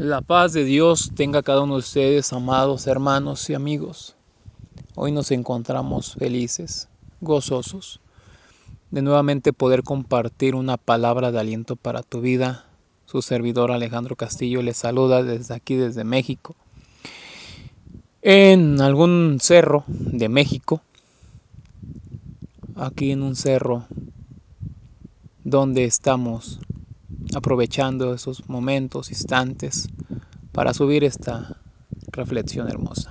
La paz de Dios tenga cada uno de ustedes, amados hermanos y amigos. Hoy nos encontramos felices, gozosos, de nuevamente poder compartir una palabra de aliento para tu vida. Su servidor Alejandro Castillo les saluda desde aquí, desde México. En algún cerro de México, aquí en un cerro donde estamos aprovechando esos momentos, instantes, para subir esta reflexión hermosa.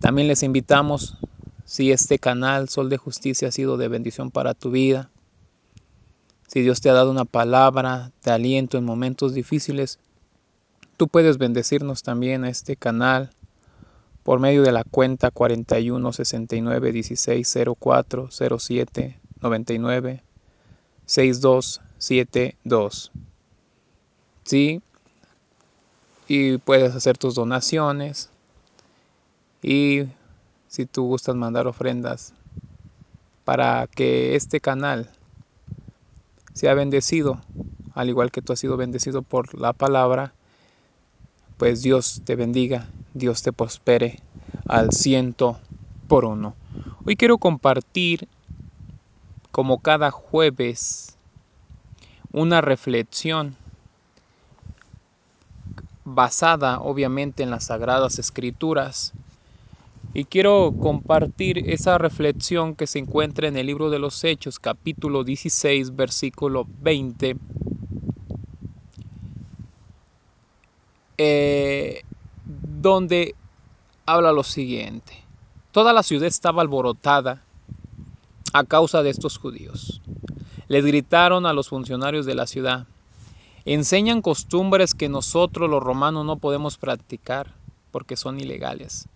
También les invitamos, si este canal Sol de Justicia ha sido de bendición para tu vida, si Dios te ha dado una palabra de aliento en momentos difíciles, tú puedes bendecirnos también a este canal por medio de la cuenta 41 69 16 04 07 99 6272. ¿Sí? Y puedes hacer tus donaciones. Y si tú gustas mandar ofrendas para que este canal sea bendecido, al igual que tú has sido bendecido por la palabra, pues Dios te bendiga, Dios te prospere al ciento por uno. Hoy quiero compartir como cada jueves, una reflexión basada obviamente en las sagradas escrituras. Y quiero compartir esa reflexión que se encuentra en el libro de los Hechos, capítulo 16, versículo 20. Eh, donde habla lo siguiente. Toda la ciudad estaba alborotada a causa de estos judíos. Les gritaron a los funcionarios de la ciudad, enseñan costumbres que nosotros los romanos no podemos practicar porque son ilegales.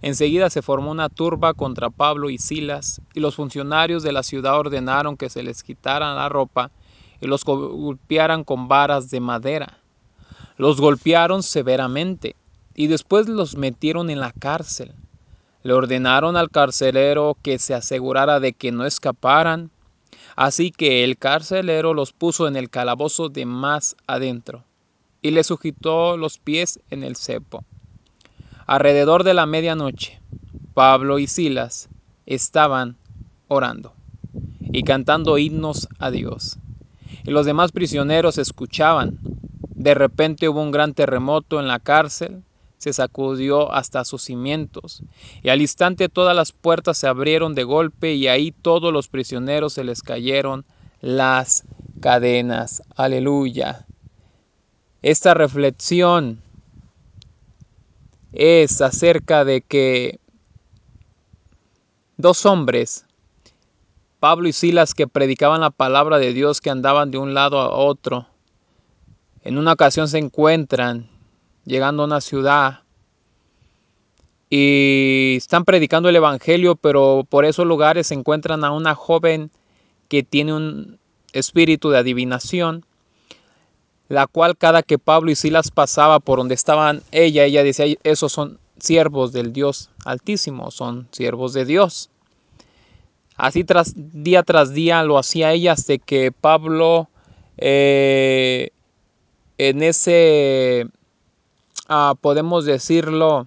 Enseguida se formó una turba contra Pablo y Silas, y los funcionarios de la ciudad ordenaron que se les quitaran la ropa y los golpearan con varas de madera. Los golpearon severamente y después los metieron en la cárcel. Le ordenaron al carcelero que se asegurara de que no escaparan. Así que el carcelero los puso en el calabozo de más adentro y le sujetó los pies en el cepo. Alrededor de la medianoche, Pablo y Silas estaban orando y cantando himnos a Dios. Y los demás prisioneros escuchaban. De repente hubo un gran terremoto en la cárcel se sacudió hasta sus cimientos, y al instante todas las puertas se abrieron de golpe y ahí todos los prisioneros se les cayeron las cadenas. Aleluya. Esta reflexión es acerca de que dos hombres, Pablo y Silas, que predicaban la palabra de Dios, que andaban de un lado a otro, en una ocasión se encuentran llegando a una ciudad y están predicando el Evangelio, pero por esos lugares se encuentran a una joven que tiene un espíritu de adivinación, la cual cada que Pablo y Silas pasaba por donde estaban ella, ella decía, esos son siervos del Dios Altísimo, son siervos de Dios. Así día tras día lo hacía ella hasta que Pablo eh, en ese Ah, podemos decirlo,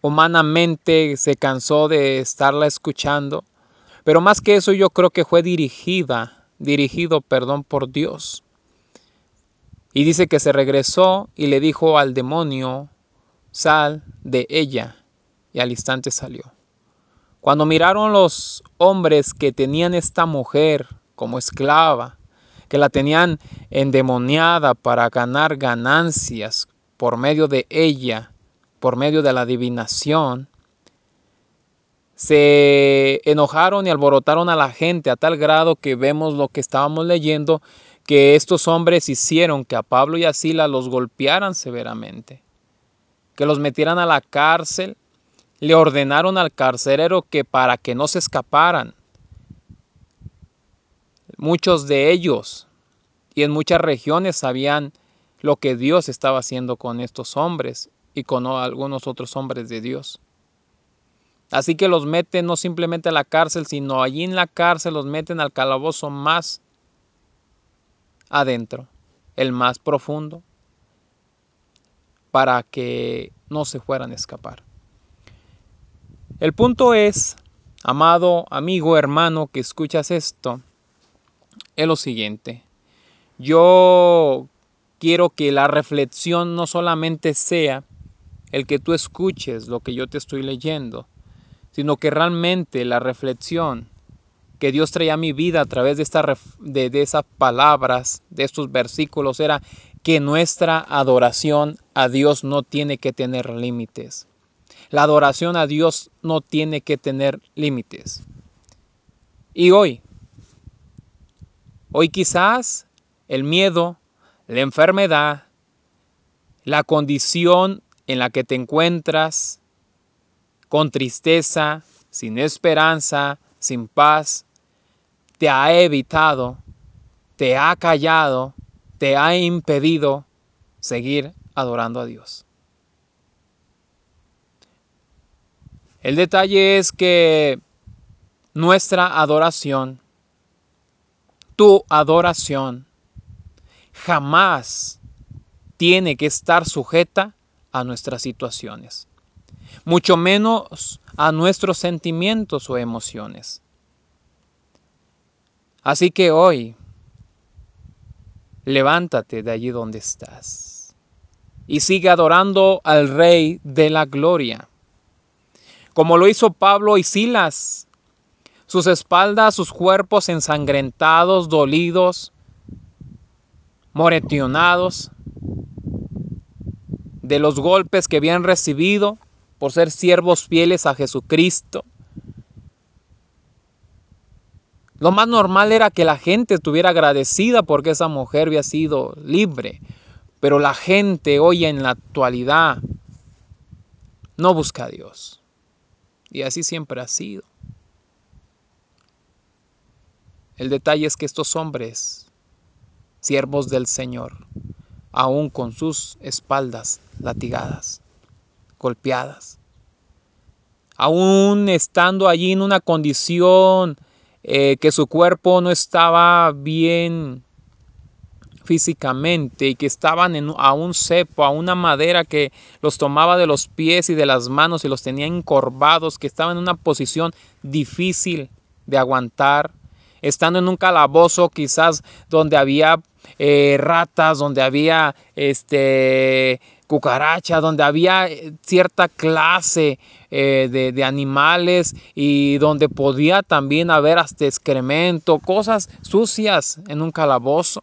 humanamente se cansó de estarla escuchando. Pero más que eso yo creo que fue dirigida, dirigido, perdón, por Dios. Y dice que se regresó y le dijo al demonio, sal de ella. Y al instante salió. Cuando miraron los hombres que tenían esta mujer como esclava, que la tenían endemoniada para ganar ganancias por medio de ella, por medio de la adivinación, se enojaron y alborotaron a la gente a tal grado que vemos lo que estábamos leyendo, que estos hombres hicieron que a Pablo y a Sila los golpearan severamente, que los metieran a la cárcel, le ordenaron al carcelero que para que no se escaparan, muchos de ellos y en muchas regiones habían lo que Dios estaba haciendo con estos hombres y con algunos otros hombres de Dios. Así que los meten no simplemente a la cárcel, sino allí en la cárcel los meten al calabozo más adentro, el más profundo. para que no se fueran a escapar. El punto es, amado amigo, hermano que escuchas esto, es lo siguiente. Yo quiero que la reflexión no solamente sea el que tú escuches lo que yo te estoy leyendo, sino que realmente la reflexión que Dios traía a mi vida a través de, esta, de, de esas palabras, de estos versículos, era que nuestra adoración a Dios no tiene que tener límites. La adoración a Dios no tiene que tener límites. Y hoy, hoy quizás el miedo, la enfermedad, la condición en la que te encuentras, con tristeza, sin esperanza, sin paz, te ha evitado, te ha callado, te ha impedido seguir adorando a Dios. El detalle es que nuestra adoración, tu adoración, jamás tiene que estar sujeta a nuestras situaciones mucho menos a nuestros sentimientos o emociones. Así que hoy, levántate de allí donde estás y sigue adorando al Rey de la Gloria, como lo hizo Pablo y Silas. Sus espaldas, sus cuerpos ensangrentados, dolidos, moretionados de los golpes que habían recibido, por ser siervos fieles a Jesucristo. Lo más normal era que la gente estuviera agradecida porque esa mujer había sido libre. Pero la gente hoy en la actualidad no busca a Dios. Y así siempre ha sido. El detalle es que estos hombres, siervos del Señor, aún con sus espaldas latigadas, golpeadas. Aún estando allí en una condición eh, que su cuerpo no estaba bien físicamente y que estaban en, a un cepo, a una madera que los tomaba de los pies y de las manos y los tenía encorvados, que estaban en una posición difícil de aguantar, estando en un calabozo quizás donde había eh, ratas, donde había este, cucaracha, donde había eh, cierta clase eh, de, animales y donde podía también haber hasta excremento, cosas sucias en un calabozo.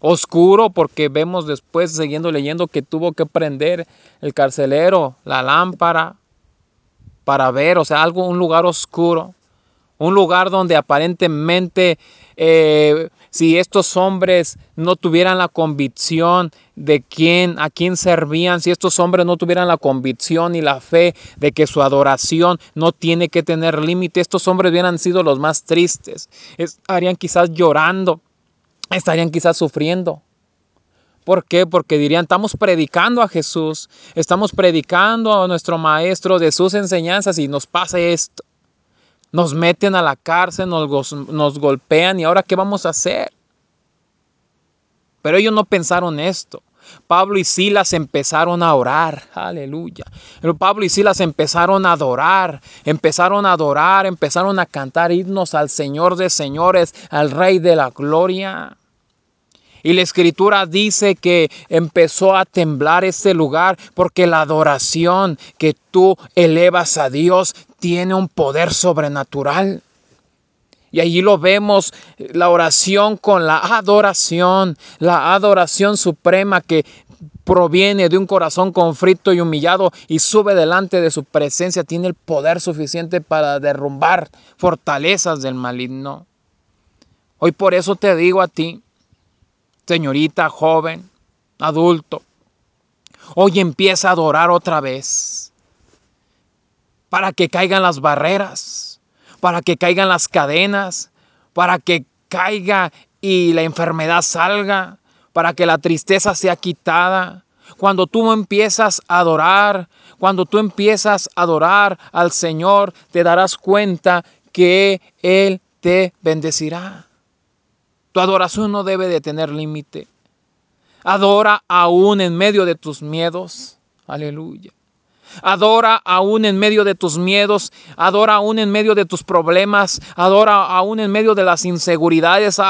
Oscuro porque vemos después, siguiendo leyendo, que tuvo que prender el carcelero, la lámpara, para ver, o sea, algo, un lugar oscuro, un lugar donde aparentemente eh, si estos hombres no tuvieran la convicción de quién, a quién servían, si estos hombres no tuvieran la convicción y la fe de que su adoración no tiene que tener límite, estos hombres hubieran sido los más tristes, estarían quizás llorando, estarían quizás sufriendo. ¿Por qué? Porque dirían, estamos predicando a Jesús, estamos predicando a nuestro Maestro de sus enseñanzas y nos pasa esto nos meten a la cárcel, nos, golpean y ahora ¿qué vamos a hacer? Pero ellos no pensaron esto. Pablo y Silas empezaron a orar, aleluya. Pero Pablo y Silas empezaron a adorar, empezaron a adorar, empezaron a cantar himnos al Señor de señores, al Rey de la gloria. Y la escritura dice que empezó a temblar este lugar porque la adoración que tú elevas a Dios tiene un poder sobrenatural. Y allí lo vemos, la oración con la adoración, la adoración suprema que proviene de un corazón conflicto y humillado y sube delante de su presencia, tiene el poder suficiente para derrumbar fortalezas del maligno. Hoy por eso te digo a ti, señorita, joven, adulto, hoy empieza a adorar otra vez para que caigan las barreras, para que caigan las cadenas, para que caiga y la enfermedad salga, para que la tristeza sea quitada. Cuando tú empiezas a adorar, cuando tú empiezas a adorar al Señor, te darás cuenta que Él te bendecirá. Tu adoración no debe de tener límite. Adora aún en medio de tus miedos. Aleluya. Adora aún en medio de tus miedos, adora aún en medio de tus problemas, adora aún en medio de las inseguridades,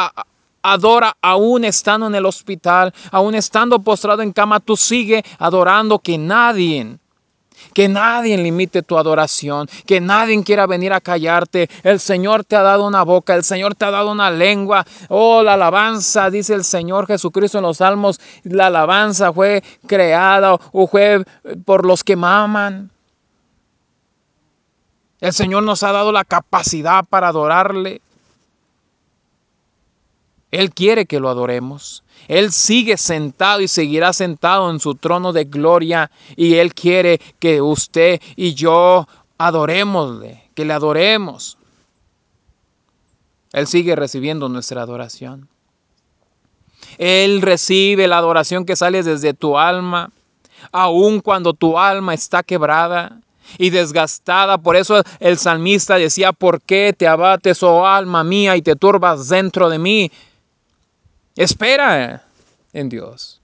adora aún estando en el hospital, aún estando postrado en cama, tú sigue adorando que nadie que nadie limite tu adoración, que nadie quiera venir a callarte. El Señor te ha dado una boca, el Señor te ha dado una lengua. Oh, la alabanza, dice el Señor Jesucristo en los Salmos, la alabanza fue creada o fue por los que maman. El Señor nos ha dado la capacidad para adorarle. Él quiere que lo adoremos. Él sigue sentado y seguirá sentado en su trono de gloria y Él quiere que usted y yo adorémosle, que le adoremos. Él sigue recibiendo nuestra adoración. Él recibe la adoración que sale desde tu alma, aun cuando tu alma está quebrada y desgastada. Por eso el salmista decía, ¿por qué te abates, oh alma mía, y te turbas dentro de mí? Espera en Dios.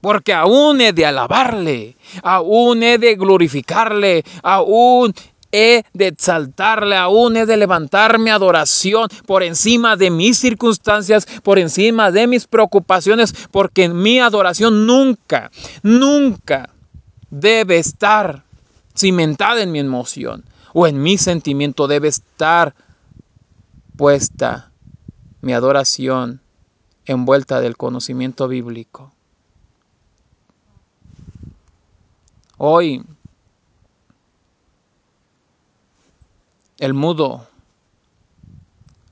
Porque aún he de alabarle, aún he de glorificarle, aún he de exaltarle, aún he de levantar mi adoración por encima de mis circunstancias, por encima de mis preocupaciones, porque mi adoración nunca, nunca debe estar cimentada en mi emoción o en mi sentimiento, debe estar puesta mi adoración envuelta del conocimiento bíblico. Hoy el mudo,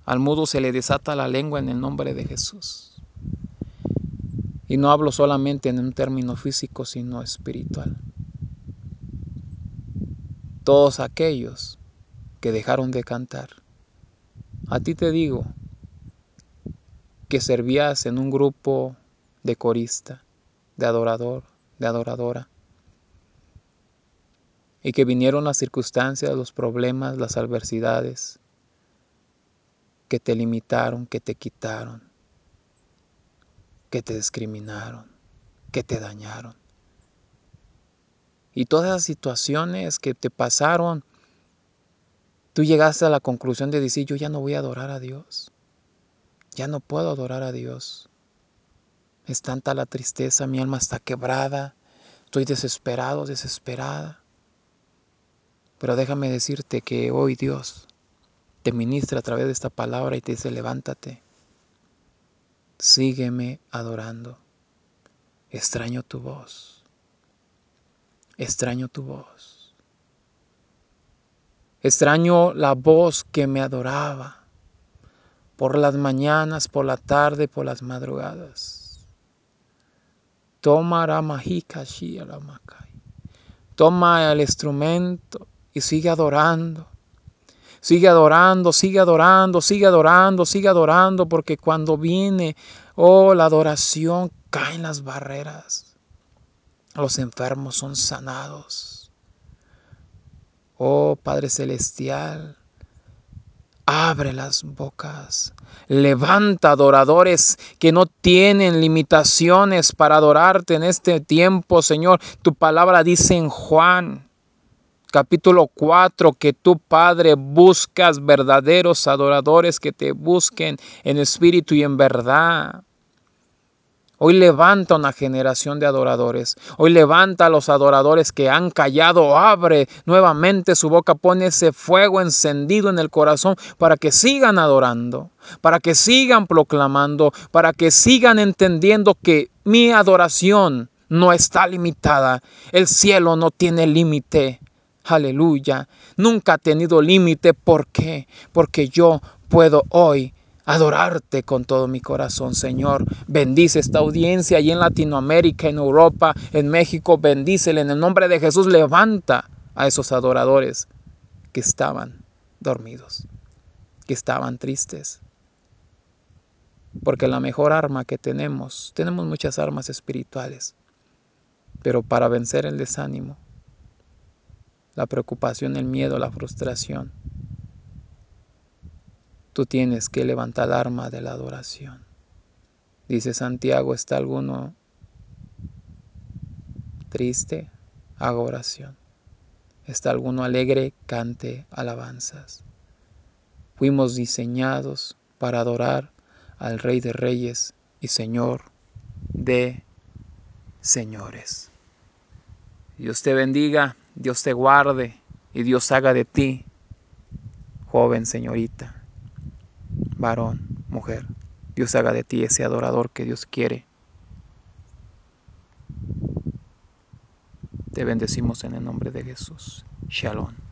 al mudo se le desata la lengua en el nombre de Jesús. Y no hablo solamente en un término físico, sino espiritual. Todos aquellos que dejaron de cantar. A ti te digo, que servías en un grupo de corista, de adorador, de adoradora, y que vinieron las circunstancias, los problemas, las adversidades, que te limitaron, que te quitaron, que te discriminaron, que te dañaron. Y todas las situaciones que te pasaron, tú llegaste a la conclusión de decir, yo ya no voy a adorar a Dios. Ya no puedo adorar a Dios. Es tanta la tristeza, mi alma está quebrada, estoy desesperado, desesperada. Pero déjame decirte que hoy Dios te ministra a través de esta palabra y te dice, levántate, sígueme adorando. Extraño tu voz, extraño tu voz. Extraño la voz que me adoraba por las mañanas, por la tarde, por las madrugadas. Toma Toma el instrumento y sigue adorando. Sigue adorando, sigue adorando, sigue adorando, sigue adorando, porque cuando viene, oh, la adoración, caen las barreras. Los enfermos son sanados. Oh Padre Celestial, Abre las bocas. Levanta adoradores que no tienen limitaciones para adorarte en este tiempo, Señor. Tu palabra dice en Juan capítulo 4 que tu Padre buscas verdaderos adoradores que te busquen en espíritu y en verdad. Hoy levanta una generación de adoradores. Hoy levanta a los adoradores que han callado. Abre nuevamente su boca. Pone ese fuego encendido en el corazón para que sigan adorando, para que sigan proclamando, para que sigan entendiendo que mi adoración no está limitada. El cielo no tiene límite. Aleluya. Nunca ha tenido límite. ¿Por qué? Porque yo puedo hoy adorarte con todo mi corazón, Señor. Bendice esta audiencia allí en Latinoamérica, en Europa, en México. Bendícele en el nombre de Jesús. Levanta a esos adoradores que estaban dormidos, que estaban tristes. Porque la mejor arma que tenemos, tenemos muchas armas espirituales, pero para vencer el desánimo, la preocupación, el miedo, la frustración, tú tienes que levantar el arma de la adoración. Dice Santiago, ¿está alguno triste, haga oración. Está alguno alegre, cante alabanzas. Fuimos diseñados para adorar al Rey de Reyes y Señor de Señores. Dios te bendiga, Dios te guarde y Dios haga de ti, joven señorita, varón, mujer, Dios haga de ti ese adorador que Dios quiere. Te bendecimos en el nombre de Jesús. Shalom.